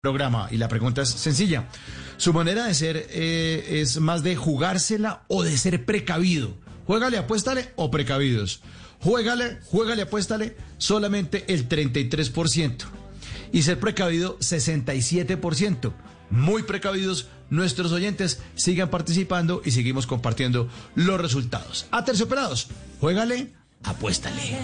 Programa y la pregunta es sencilla. ¿Su manera de ser eh, es más de jugársela o de ser precavido? Juégale, apuéstale o precavidos. Juégale, juégale, apuéstale solamente el 33%. Y ser precavido 67%. Muy precavidos nuestros oyentes. Sigan participando y seguimos compartiendo los resultados. Aterciopelados, juégale, apuéstale.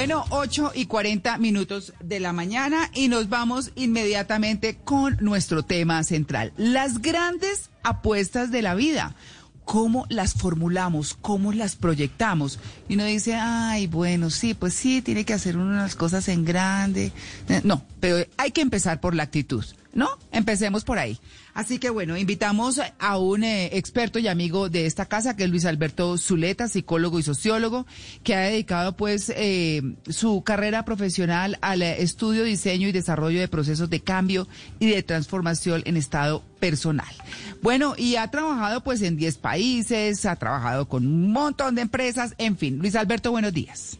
Bueno, 8 y 40 minutos de la mañana y nos vamos inmediatamente con nuestro tema central, las grandes apuestas de la vida. ¿Cómo las formulamos? ¿Cómo las proyectamos? Y uno dice, ay, bueno, sí, pues sí, tiene que hacer unas cosas en grande. No, pero hay que empezar por la actitud. ¿no? Empecemos por ahí. Así que bueno, invitamos a un eh, experto y amigo de esta casa, que es Luis Alberto Zuleta, psicólogo y sociólogo, que ha dedicado pues eh, su carrera profesional al estudio, diseño y desarrollo de procesos de cambio y de transformación en estado personal. Bueno, y ha trabajado pues en 10 países, ha trabajado con un montón de empresas, en fin. Luis Alberto, buenos días.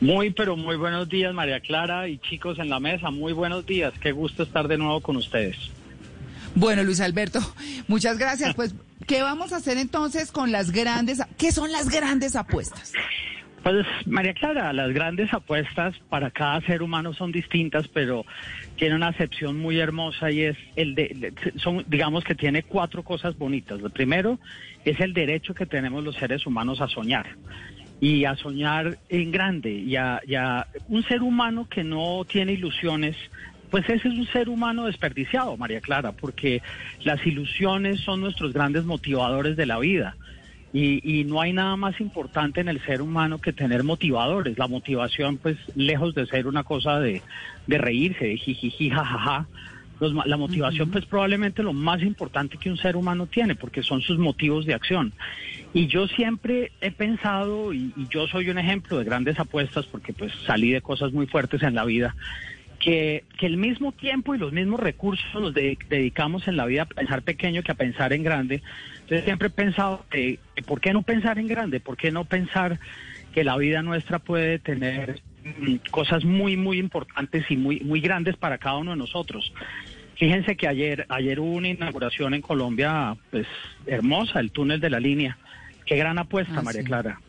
Muy, pero muy buenos días, María Clara y chicos en la mesa. Muy buenos días. Qué gusto estar de nuevo con ustedes. Bueno, Luis Alberto, muchas gracias. Pues, ¿qué vamos a hacer entonces con las grandes, qué son las grandes apuestas? Pues, María Clara, las grandes apuestas para cada ser humano son distintas, pero tiene una acepción muy hermosa y es el de, son, digamos que tiene cuatro cosas bonitas. Lo primero es el derecho que tenemos los seres humanos a soñar y a soñar en grande y a, un ser humano que no tiene ilusiones, pues ese es un ser humano desperdiciado, María Clara, porque las ilusiones son nuestros grandes motivadores de la vida. Y, no hay nada más importante en el ser humano que tener motivadores. La motivación, pues, lejos de ser una cosa de, de reírse, de jijiji, jajaja, la motivación, pues probablemente lo más importante que un ser humano tiene, porque son sus motivos de acción. Y yo siempre he pensado, y, yo soy un ejemplo de grandes apuestas, porque pues salí de cosas muy fuertes en la vida, que, que el mismo tiempo y los mismos recursos nos dedicamos en la vida a pensar pequeño que a pensar en grande. Entonces siempre he pensado, que, ¿por qué no pensar en grande? ¿Por qué no pensar que la vida nuestra puede tener mm, cosas muy, muy importantes y muy, muy grandes para cada uno de nosotros? Fíjense que ayer, ayer hubo una inauguración en Colombia, pues hermosa, el túnel de la línea. Qué gran apuesta, ah, María Clara.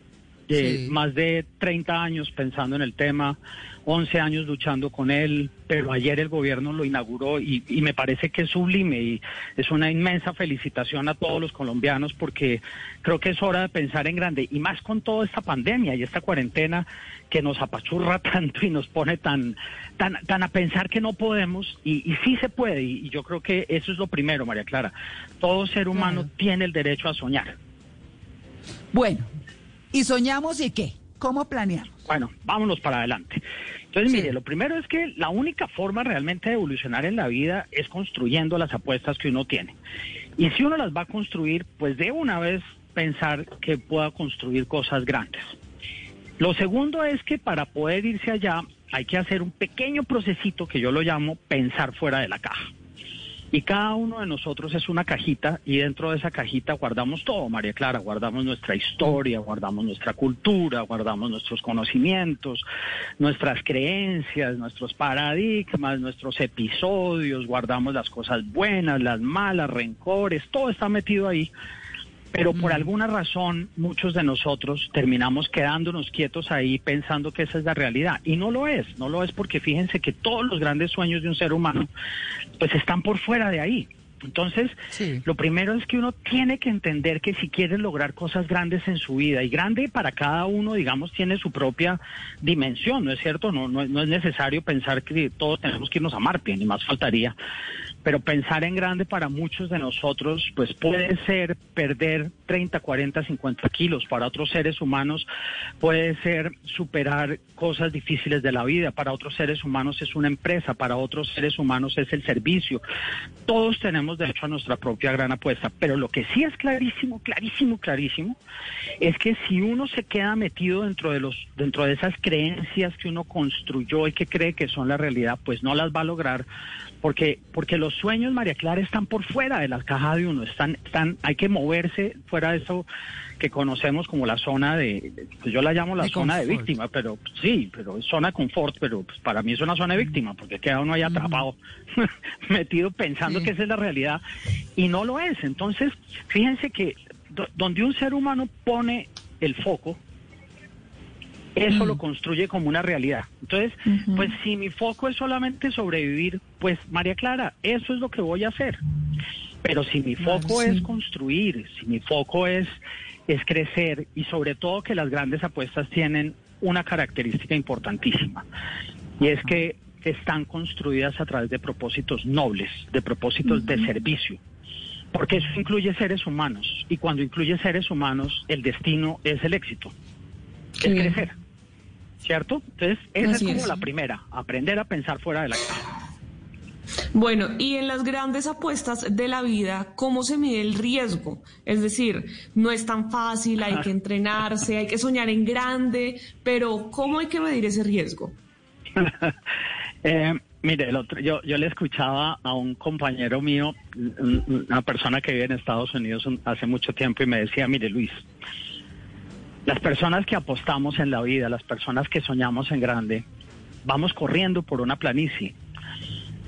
Más de 30 años pensando en el tema, 11 años luchando con él, pero ayer el gobierno lo inauguró y, me parece que es sublime y es una inmensa felicitación a todos los colombianos porque creo que es hora de pensar en grande y más con toda esta pandemia y esta cuarentena que nos apachurra tanto y nos pone tan, tan, tan a pensar que no podemos y, sí se puede y, yo creo que eso es lo primero, María Clara. Todo ser humano tiene el derecho a soñar. Bueno, ¿y soñamos y qué? ¿Cómo planeamos? Bueno, vámonos para adelante. Entonces, mire, lo primero es que la única forma realmente de evolucionar en la vida es construyendo las apuestas que uno tiene. Y si uno las va a construir, pues de una vez pensar que pueda construir cosas grandes. Lo segundo es que para poder irse allá hay que hacer un pequeño procesito que yo lo llamo pensar fuera de la caja. Y cada uno de nosotros es una cajita y dentro de esa cajita guardamos todo, María Clara, guardamos nuestra historia, guardamos nuestra cultura, guardamos nuestros conocimientos, nuestras creencias, nuestros paradigmas, nuestros episodios, guardamos las cosas buenas, las malas, rencores, todo está metido ahí pero por alguna razón muchos de nosotros terminamos quedándonos quietos ahí pensando que esa es la realidad y no lo es, no lo es porque fíjense que todos los grandes sueños de un ser humano pues están por fuera de ahí. Entonces, Sí. lo primero es que uno tiene que entender que si quiere lograr cosas grandes en su vida, y grande para cada uno, digamos, tiene su propia dimensión, ¿no es cierto? No, no, no es necesario pensar que todos tenemos que irnos a Marte, ni más faltaría. Pero pensar en grande para muchos de nosotros, pues puede ser perder 30, 40, 50 kilos. Para otros seres humanos puede ser superar cosas difíciles de la vida. Para otros seres humanos es una empresa. Para otros seres humanos es el servicio. Todos tenemos derecho a nuestra propia gran apuesta. Pero lo que sí es clarísimo, clarísimo, clarísimo, es que si uno se queda metido dentro de los, dentro de esas creencias que uno construyó y que cree que son la realidad, pues no las va a lograr porque porque los sueños María Clara están por fuera de la caja de uno están están hay que moverse fuera de eso que conocemos como la zona de yo la llamo la De zona de víctima pero sí pero es zona de confort pero pues, para mí es una zona de víctima porque queda uno ahí atrapado metido pensando Sí. que esa es la realidad y no lo es. Entonces fíjense que do- donde un ser humano pone el foco eso lo construye como una realidad. Entonces, pues si mi foco es solamente sobrevivir, pues María Clara, eso es lo que voy a hacer. Pero si mi Claro, foco sí. es construir, si mi foco es, es crecer y sobre todo que las grandes apuestas tienen una característica importantísima y es que están construidas a través de propósitos nobles, de propósitos de servicio. Porque eso incluye seres humanos y cuando incluye seres humanos el destino es el éxito es crecer. ¿Cierto? Entonces, esa Así es como es. la primera, aprender a pensar fuera de la caja. Bueno, y en las grandes apuestas de la vida, ¿cómo se mide el riesgo? Es decir, no es tan fácil, hay que entrenarse, hay que soñar en grande, pero ¿cómo hay que medir ese riesgo? Eh, mire, el otro, yo, yo le escuchaba a un compañero mío, un- una persona que vive en Estados Unidos un- hace mucho tiempo, y me decía, mire Luis, las personas que apostamos en la vida, las personas que soñamos en grande, vamos corriendo por una planicie.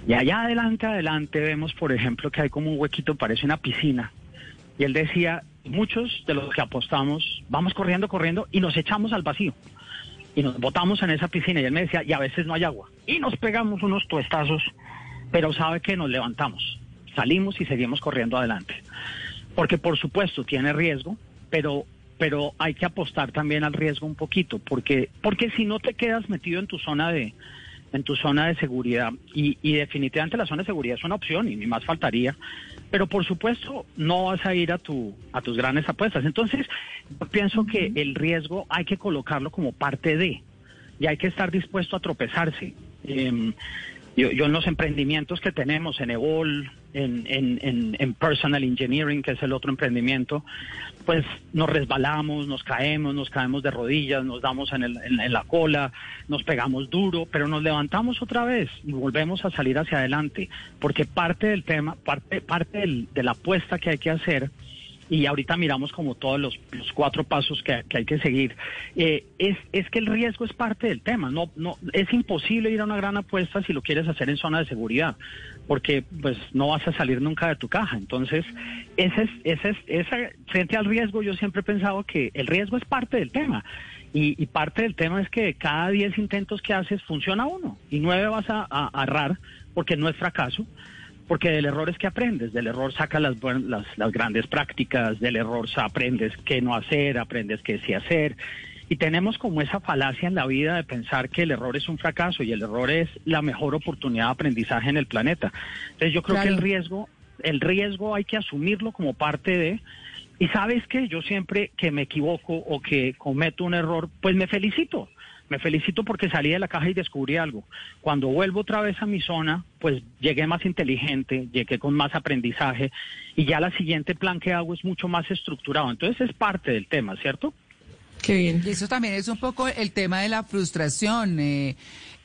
Y allá adelante, adelante vemos, por ejemplo, que hay como un huequito, parece una piscina. Y él decía, muchos de los que apostamos, vamos corriendo, corriendo y nos echamos al vacío. Y nos botamos en esa piscina. Y él me decía, y a veces no hay agua. Y nos pegamos unos tuestazos, pero sabe que nos levantamos. Salimos y seguimos corriendo adelante. Porque por supuesto tiene riesgo, pero pero hay que apostar también al riesgo un poquito, porque porque si no te quedas metido en tu zona de en tu zona de seguridad y, y definitivamente la zona de seguridad es una opción y ni más faltaría, pero por supuesto no vas a ir a tu a tus grandes apuestas. Entonces, yo pienso que el riesgo hay que colocarlo como parte de y hay que estar dispuesto a tropezarse. Em, yo, yo en los emprendimientos que tenemos, en EVOL, en, en, en, Personal Engineering, que es el otro emprendimiento, pues nos resbalamos, nos caemos, nos caemos de rodillas, nos damos en, el, en la cola, nos pegamos duro, pero nos levantamos otra vez y volvemos a salir hacia adelante, porque parte del tema, parte, parte del- de la apuesta que hay que hacer y ahorita miramos como todos los, los cuatro pasos que, que hay que seguir, eh, es, es que el riesgo es parte del tema. No, no, es imposible ir a una gran apuesta si lo quieres hacer en zona de seguridad, porque pues no vas a salir nunca de tu caja. Entonces, ese es, ese es, esa, frente al riesgo, yo siempre he pensado que el riesgo es parte del tema. Y, y parte del tema es que de cada 10 intentos que haces funciona uno y nueve vas a, a, errar porque no es fracaso. Porque del error es que aprendes, del error sacas las, las, las grandes prácticas, del error aprendes qué no hacer, aprendes qué sí hacer. Y tenemos como esa falacia en la vida de pensar que el error es un fracaso y el error es la mejor oportunidad de aprendizaje en el planeta. Entonces yo creo Claro. que el riesgo, el riesgo hay que asumirlo como parte de... Y sabes que yo siempre que me equivoco o que cometo un error, pues me felicito. Me felicito porque salí de la caja y descubrí algo. Cuando vuelvo otra vez a mi zona, pues llegué más inteligente, llegué con más aprendizaje y ya la siguiente plan que hago es mucho más estructurado. Entonces es parte del tema, ¿cierto? Qué bien. Y eso también es un poco el tema de la frustración, eh, eh,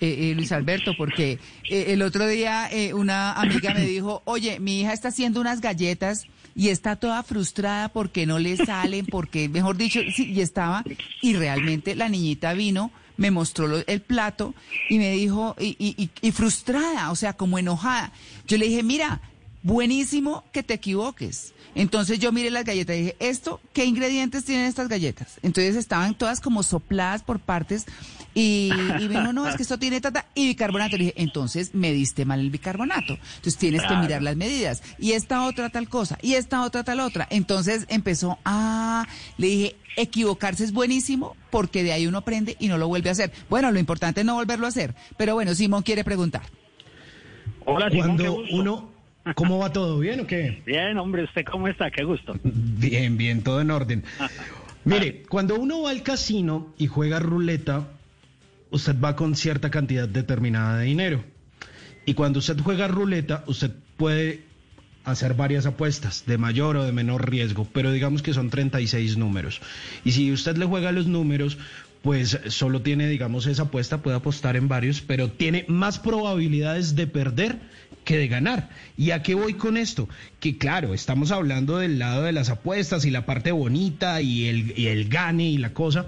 eh, Luis Alberto, porque eh, el otro día eh, una amiga me dijo, oye, mi hija está haciendo unas galletas y está toda frustrada porque no le salen, porque, mejor dicho, sí, y estaba, y realmente la niñita vino, me mostró el plato y me dijo, y, y, y- y frustrada, o sea, como enojada. Yo le dije, mira, buenísimo que te equivoques. Entonces yo miré las galletas y dije, ¿esto qué ingredientes tienen estas galletas? Entonces estaban todas como sopladas por partes Y, y me dijo, no, es que esto tiene tata y bicarbonato. Le dije, entonces me diste mal el bicarbonato. Entonces tienes que mirar las medidas. Y esta otra tal cosa, y esta otra tal otra. Entonces empezó, ah, le dije, equivocarse es buenísimo porque de ahí uno aprende y no lo vuelve a hacer. Bueno, lo importante es no volverlo a hacer. Pero bueno, Simón quiere preguntar. Hola, Simón, qué Cuando gusto. uno, ¿cómo va todo? ¿Bien o qué? Bien, hombre, ¿usted cómo está? Qué gusto. Bien, bien, todo en orden. Mire, cuando uno va al casino y juega ruleta, usted va con cierta cantidad determinada de dinero. Y cuando usted juega ruleta, usted puede hacer varias apuestas de mayor o de menor riesgo, pero digamos que son 36 números. Y si usted le juega los números, pues solo tiene, digamos, esa apuesta, puede apostar en varios, pero tiene más probabilidades de perder que de ganar. ¿Y a qué voy con esto? Que claro, estamos hablando del lado de las apuestas y la parte bonita y el, y el gane y la cosa,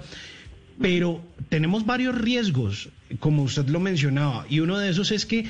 pero tenemos varios riesgos, como usted lo mencionaba, y uno de esos es que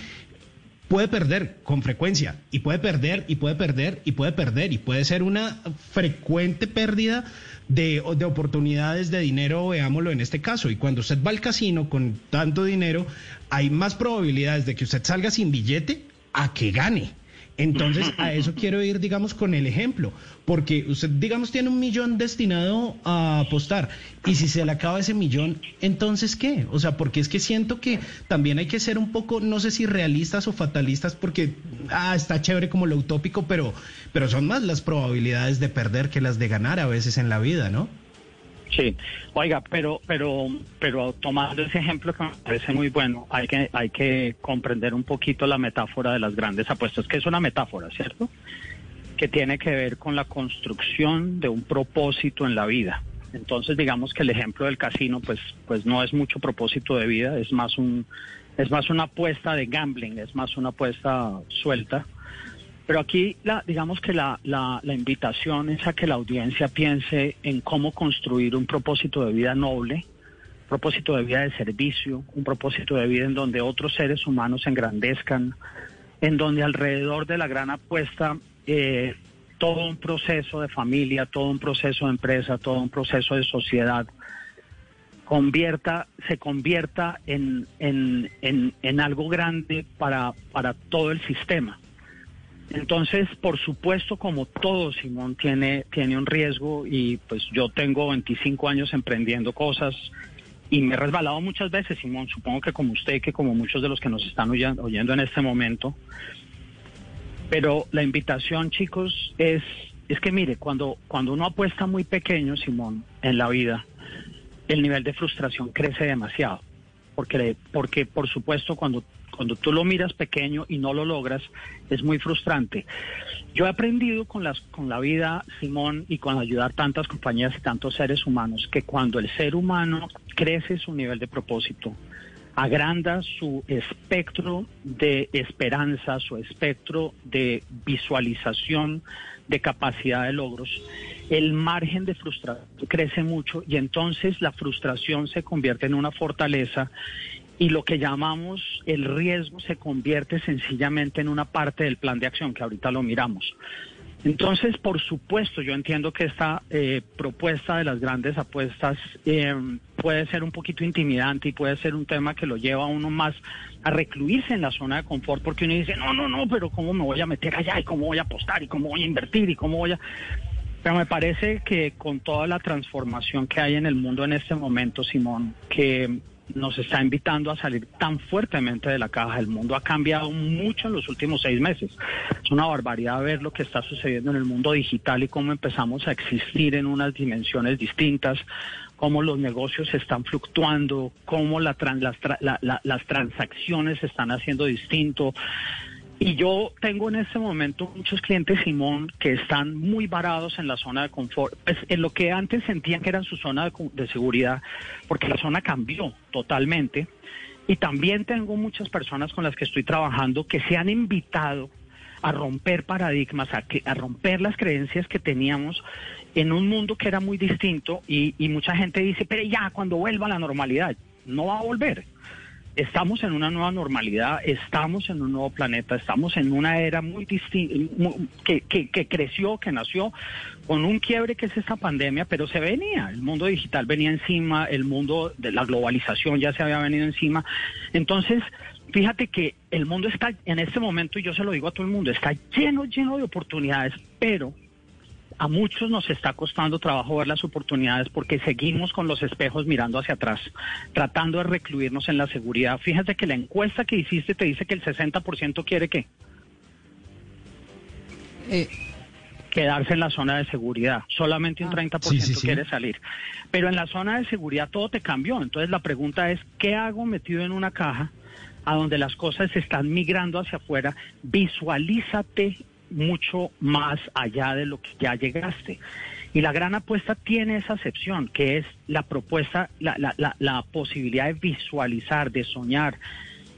puede perder con frecuencia y puede perder y puede perder y puede perder y puede ser una frecuente pérdida de, de oportunidades de dinero, veámoslo en este caso. Y cuando usted va al casino con tanto dinero, hay más probabilidades de que usted salga sin billete a que gane. Entonces, a eso quiero ir, digamos, con el ejemplo, porque usted, digamos, tiene un millón destinado a apostar, y si se le acaba ese millón, entonces, ¿qué? O sea, porque es que siento que también hay que ser un poco, no sé si realistas o fatalistas, porque, ah, está chévere como lo utópico, pero, pero son más las probabilidades de perder que las de ganar a veces en la vida, ¿no? Sí, oiga, pero, pero, pero tomando ese ejemplo que me parece muy bueno, hay que, hay que comprender un poquito la metáfora de las grandes apuestas, que es una metáfora, ¿cierto? Que tiene que ver con la construcción de un propósito en la vida. Entonces, digamos que el ejemplo del casino, pues, pues no es mucho propósito de vida, es más un, es más una apuesta de gambling, es más una apuesta suelta. Pero aquí, la, digamos que la, invitación es a que la audiencia piense en cómo construir un propósito de vida noble, propósito de vida de servicio, un propósito de vida en donde otros seres humanos se engrandezcan, en donde alrededor de la gran apuesta eh, todo un proceso de familia, todo un proceso de empresa, todo un proceso de sociedad convierta, se convierta en, algo grande para todo el sistema. Entonces, por supuesto, como todo, Simón tiene, tiene un riesgo y pues yo tengo 25 años emprendiendo cosas y me he resbalado muchas veces, Simón, supongo que como usted, que como muchos de los que nos están oyendo, en este momento. Pero la invitación, chicos, es, es que mire, cuando, cuando uno apuesta muy pequeño, Simón, en la vida, el nivel de frustración crece demasiado. Porque, porque por supuesto, cuando cuando tú lo miras pequeño y no lo logras, es muy frustrante. Yo he aprendido con, las, con la vida, Simón, y con ayudar tantas compañías y tantos seres humanos, que cuando el ser humano crece su nivel de propósito, agranda su espectro de esperanza, su espectro de visualización, de capacidad de logros, el margen de frustración crece mucho y entonces la frustración se convierte en una fortaleza y lo que llamamos el riesgo se convierte sencillamente en una parte del plan de acción que ahorita lo miramos. Entonces, por supuesto, yo entiendo que esta eh, propuesta de las grandes apuestas eh, puede ser un poquito intimidante y puede ser un tema que lo lleva a uno más a recluirse en la zona de confort porque uno dice, no, no, no, pero ¿cómo me voy a meter allá y cómo voy a apostar y cómo voy a invertir y cómo voy a... Pero me parece que con toda la transformación que hay en el mundo en este momento, Simón, que nos está invitando a salir tan fuertemente de la caja. El mundo ha cambiado mucho en los últimos seis meses. Es una barbaridad ver lo que está sucediendo en el mundo digital y cómo empezamos a existir en unas dimensiones distintas, cómo los negocios están fluctuando, cómo la las, la, las transacciones se están haciendo distinto. Y yo tengo en este momento muchos clientes, Simón, que están muy varados en la zona de confort, pues en lo que antes sentían que era su zona de, de, seguridad, porque la zona cambió totalmente. Y también tengo muchas personas con las que estoy trabajando que se han invitado a romper paradigmas, a, que, a romper las creencias que teníamos en un mundo que era muy distinto y, y mucha gente dice, pero ya, cuando vuelva a la normalidad, no va a volver estamos en una nueva normalidad, estamos en un nuevo planeta, estamos en una era muy distinta, que, que, que, creció, que nació con un quiebre que es esta pandemia, pero se venía, el mundo digital venía encima, el mundo de la globalización ya se había venido encima. Entonces, fíjate que el mundo está en este momento, y yo se lo digo a todo el mundo, está lleno, lleno de oportunidades, pero a muchos nos está costando trabajo ver las oportunidades porque seguimos con los espejos mirando hacia atrás, tratando de recluirnos en la seguridad. Fíjate que la encuesta que hiciste te dice que el 60% quiere qué? Eh. Quedarse en la zona de seguridad. Solamente un 30% ah. quiere salir. Pero en la zona de seguridad todo te cambió. Entonces la pregunta es, ¿qué hago metido en una caja? a donde las cosas están migrando hacia afuera, visualízate mucho más allá de lo que ya llegaste. Y la gran apuesta tiene esa acepción, que es la propuesta, la, la, la, la, posibilidad de visualizar, de soñar.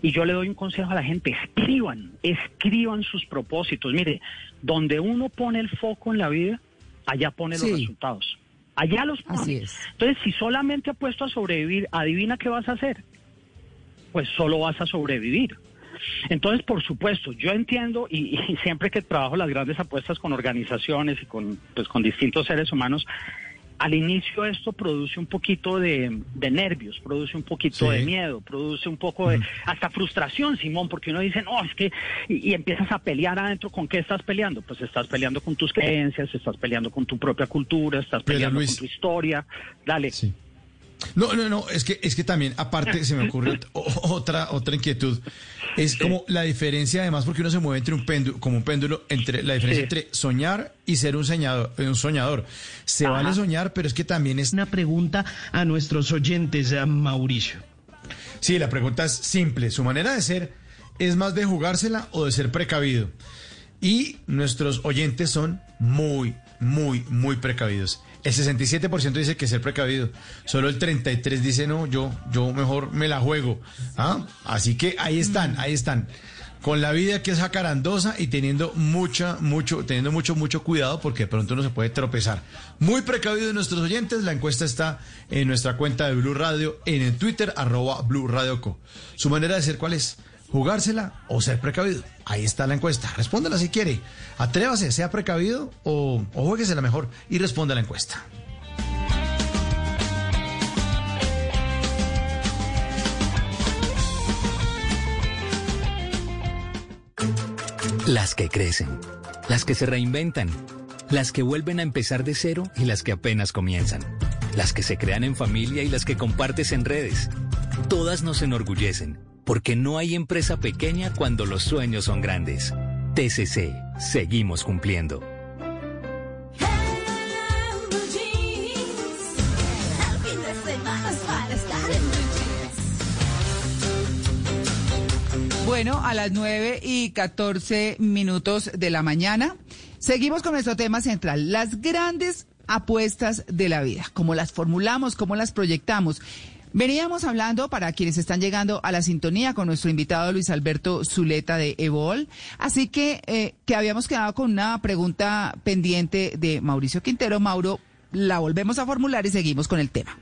Y yo le doy un consejo a la gente, escriban, escriban sus propósitos. Mire, donde uno pone el foco en la vida, allá pone los resultados. Allá los pone. Entonces, si solamente apuesto a sobrevivir, adivina qué vas a hacer. Pues solo vas a sobrevivir. Entonces, por supuesto, yo entiendo y, siempre que trabajo las grandes apuestas con organizaciones y con, pues, con distintos seres humanos, al inicio esto produce un poquito de, nervios, produce un poquito de miedo, produce un poco de hasta frustración, Simón, porque uno dice, no, es que, y, empiezas a pelear adentro, ¿con qué estás peleando? Pues estás peleando con tus creencias, estás peleando con tu propia cultura, estás peleando con tu historia, dale. No, no, no, es que, es que también, aparte, se me ocurre otra, otra inquietud. Es como la diferencia, además, porque uno se mueve entre un péndulo, como un péndulo, entre la diferencia entre soñar y ser un soñador. Un soñador. Se vale soñar, pero es que también es. Una pregunta a nuestros oyentes, a Mauricio. Sí, la pregunta es simple. Su manera de ser es más de jugársela o de ser precavido. Y nuestros oyentes son muy, muy, muy precavidos. El 67% dice que ser precavido. Solo el 33% dice no, yo, yo mejor me la juego. ¿Ah? Así que ahí están, ahí están. Con la vida que es jacarandosa y teniendo mucha, mucho, teniendo mucho, mucho cuidado porque de pronto no se puede tropezar. Muy precavido de nuestros oyentes. La encuesta está en nuestra cuenta de Blue Radio, en el Twitter, arroba Blue Radio Co. Su manera de ser, ¿cuál es? Jugársela o ser precavido. Ahí está la encuesta. Respóndela si quiere. Atrévase, sea precavido o, o jueguesela mejor y responde a la encuesta. Las que crecen, las que se reinventan, las que vuelven a empezar de cero y las que apenas comienzan, las que se crean en familia y las que compartes en redes. Todas nos enorgullecen porque no hay empresa pequeña cuando los sueños son grandes. TCC, seguimos cumpliendo. Bueno, a las 9 y 14 minutos de la mañana, seguimos con nuestro tema central, las grandes apuestas de la vida, cómo las formulamos, cómo las proyectamos. Veníamos hablando, para quienes están llegando a la sintonía, con nuestro invitado Luis Alberto Zuleta de Evol, así que, eh, que habíamos quedado con una pregunta pendiente de Mauricio Quintero. Mauro, la volvemos a formular y seguimos con el tema.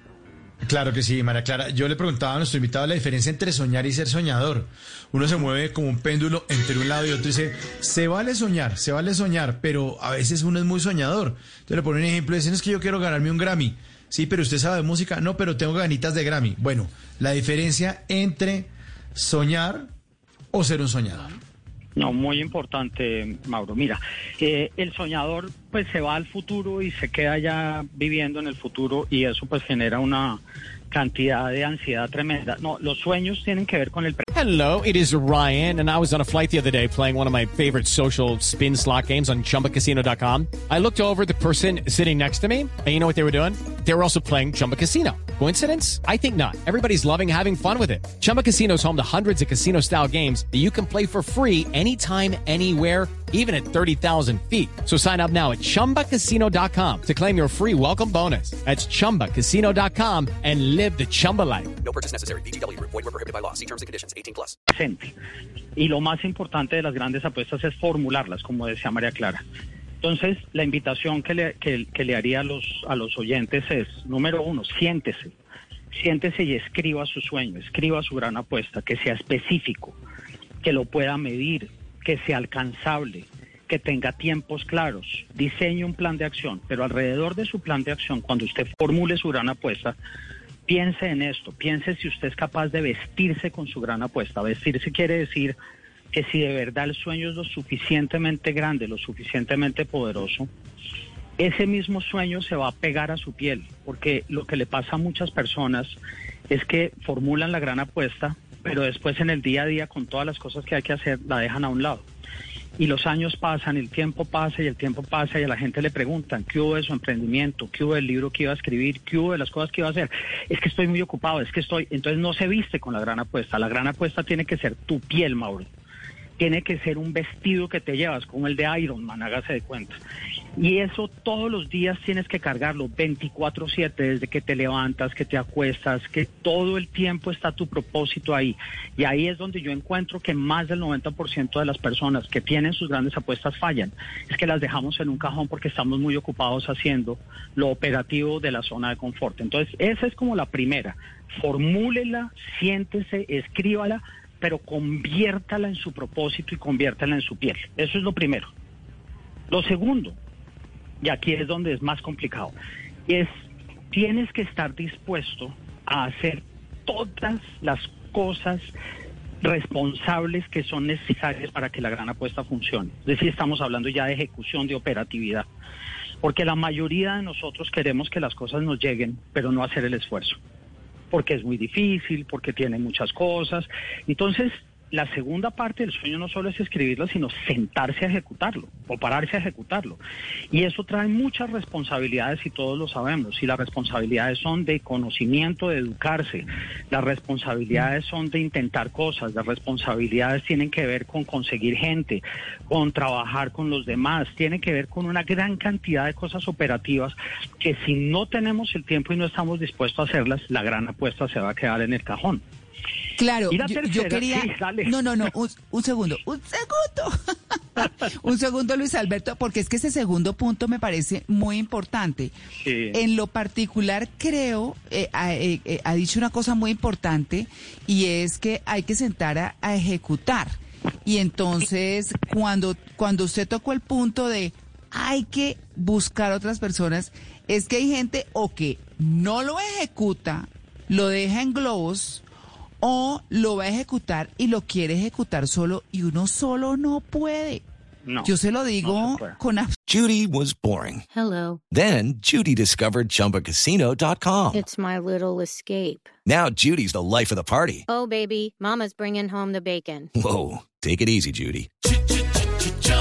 Claro que sí, María Clara. Yo le preguntaba a nuestro invitado la diferencia entre soñar y ser soñador. Uno se mueve como un péndulo entre un lado y otro y dice, se vale soñar, se vale soñar, pero a veces uno es muy soñador. Entonces le pone un ejemplo dicen, es que yo quiero ganarme un Grammy. Sí, pero usted sabe de música. No, pero tengo ganitas de Grammy. Bueno, la diferencia entre soñar o ser un soñador. No, muy importante, Mauro. Mira, eh, el soñador pues se va al futuro y se queda ya viviendo en el futuro y eso pues genera una cantidad de ansiedad tremenda. No, los sueños tienen que ver con el... Hello, it is Ryan, and I was on a flight the other day playing one of my favorite social spin slot games on ChumbaCasino.com. I looked over the person sitting next to me, and you know what they were doing? They were also playing Chumba Casino. Coincidence? I think not. Everybody's loving having fun with it. Chumba Casino is home to hundreds of casino-style games that you can play for free anytime, anywhere even at 30,000 feet. So sign up now at ChumbaCasino.com to claim your free welcome bonus. That's ChumbaCasino.com and live the Chumba life. No purchase necessary. BGW. Void were prohibited by law. See terms and conditions. 18 plus. Y lo más importante de las grandes apuestas es formularlas, como decía María Clara. Entonces, la invitación que le, que, que le haría a los, a los oyentes es, número uno, siéntese Siéntese y escriba su sueño, escriba su gran apuesta, que sea específico, que lo pueda medir, que sea alcanzable, que tenga tiempos claros, diseñe un plan de acción, pero alrededor de su plan de acción, cuando usted formule su gran apuesta, piense en esto, piense si usted es capaz de vestirse con su gran apuesta. Vestirse quiere decir que si de verdad el sueño es lo suficientemente grande, lo suficientemente poderoso, ese mismo sueño se va a pegar a su piel, porque lo que le pasa a muchas personas es que formulan la gran apuesta, pero después en el día a día con todas las cosas que hay que hacer la dejan a un lado. Y los años pasan, el tiempo pasa y el tiempo pasa y a la gente le preguntan qué hubo de su emprendimiento, qué hubo del libro que iba a escribir, qué hubo de las cosas que iba a hacer. Es que estoy muy ocupado, es que estoy, entonces no se viste con la gran apuesta. La gran apuesta tiene que ser tu piel, Mauro tiene que ser un vestido que te llevas, como el de Iron Man, hágase de cuenta. Y eso todos los días tienes que cargarlo, 24/7, desde que te levantas, que te acuestas, que todo el tiempo está tu propósito ahí. Y ahí es donde yo encuentro que más del 90% de las personas que tienen sus grandes apuestas fallan. Es que las dejamos en un cajón porque estamos muy ocupados haciendo lo operativo de la zona de confort. Entonces, esa es como la primera. Formúlela, siéntese, escríbala pero conviértala en su propósito y conviértala en su piel. Eso es lo primero. Lo segundo, y aquí es donde es más complicado, es tienes que estar dispuesto a hacer todas las cosas responsables que son necesarias para que la gran apuesta funcione. Es decir, estamos hablando ya de ejecución, de operatividad. Porque la mayoría de nosotros queremos que las cosas nos lleguen, pero no hacer el esfuerzo porque es muy difícil, porque tiene muchas cosas. Entonces, la segunda parte del sueño no solo es escribirlo, sino sentarse a ejecutarlo o pararse a ejecutarlo. Y eso trae muchas responsabilidades y todos lo sabemos. Y las responsabilidades son de conocimiento, de educarse. Las responsabilidades son de intentar cosas. Las responsabilidades tienen que ver con conseguir gente, con trabajar con los demás. Tienen que ver con una gran cantidad de cosas operativas que si no tenemos el tiempo y no estamos dispuestos a hacerlas, la gran apuesta se va a quedar en el cajón. Claro, yo, quería... no, no, no, un, segundo, un segundo. un segundo, Luis Alberto, porque es que ese segundo punto me parece muy importante. En lo particular, creo, eh, eh, eh, ha, dicho una cosa muy importante y es que hay que sentar a, a ejecutar. Y entonces, cuando, cuando usted tocó el punto de hay que buscar otras personas, es que hay gente o que no lo ejecuta, lo deja en globos, o lo va a ejecutar y lo quiere ejecutar solo y uno solo no puede. No, Yo se lo digo no con Judy was boring. Hello. Then Judy discovered chumbacasino.com. It's my little escape. Now Judy's the life of the party. Oh baby, mama's bringing home the bacon. Whoa, take it easy Judy.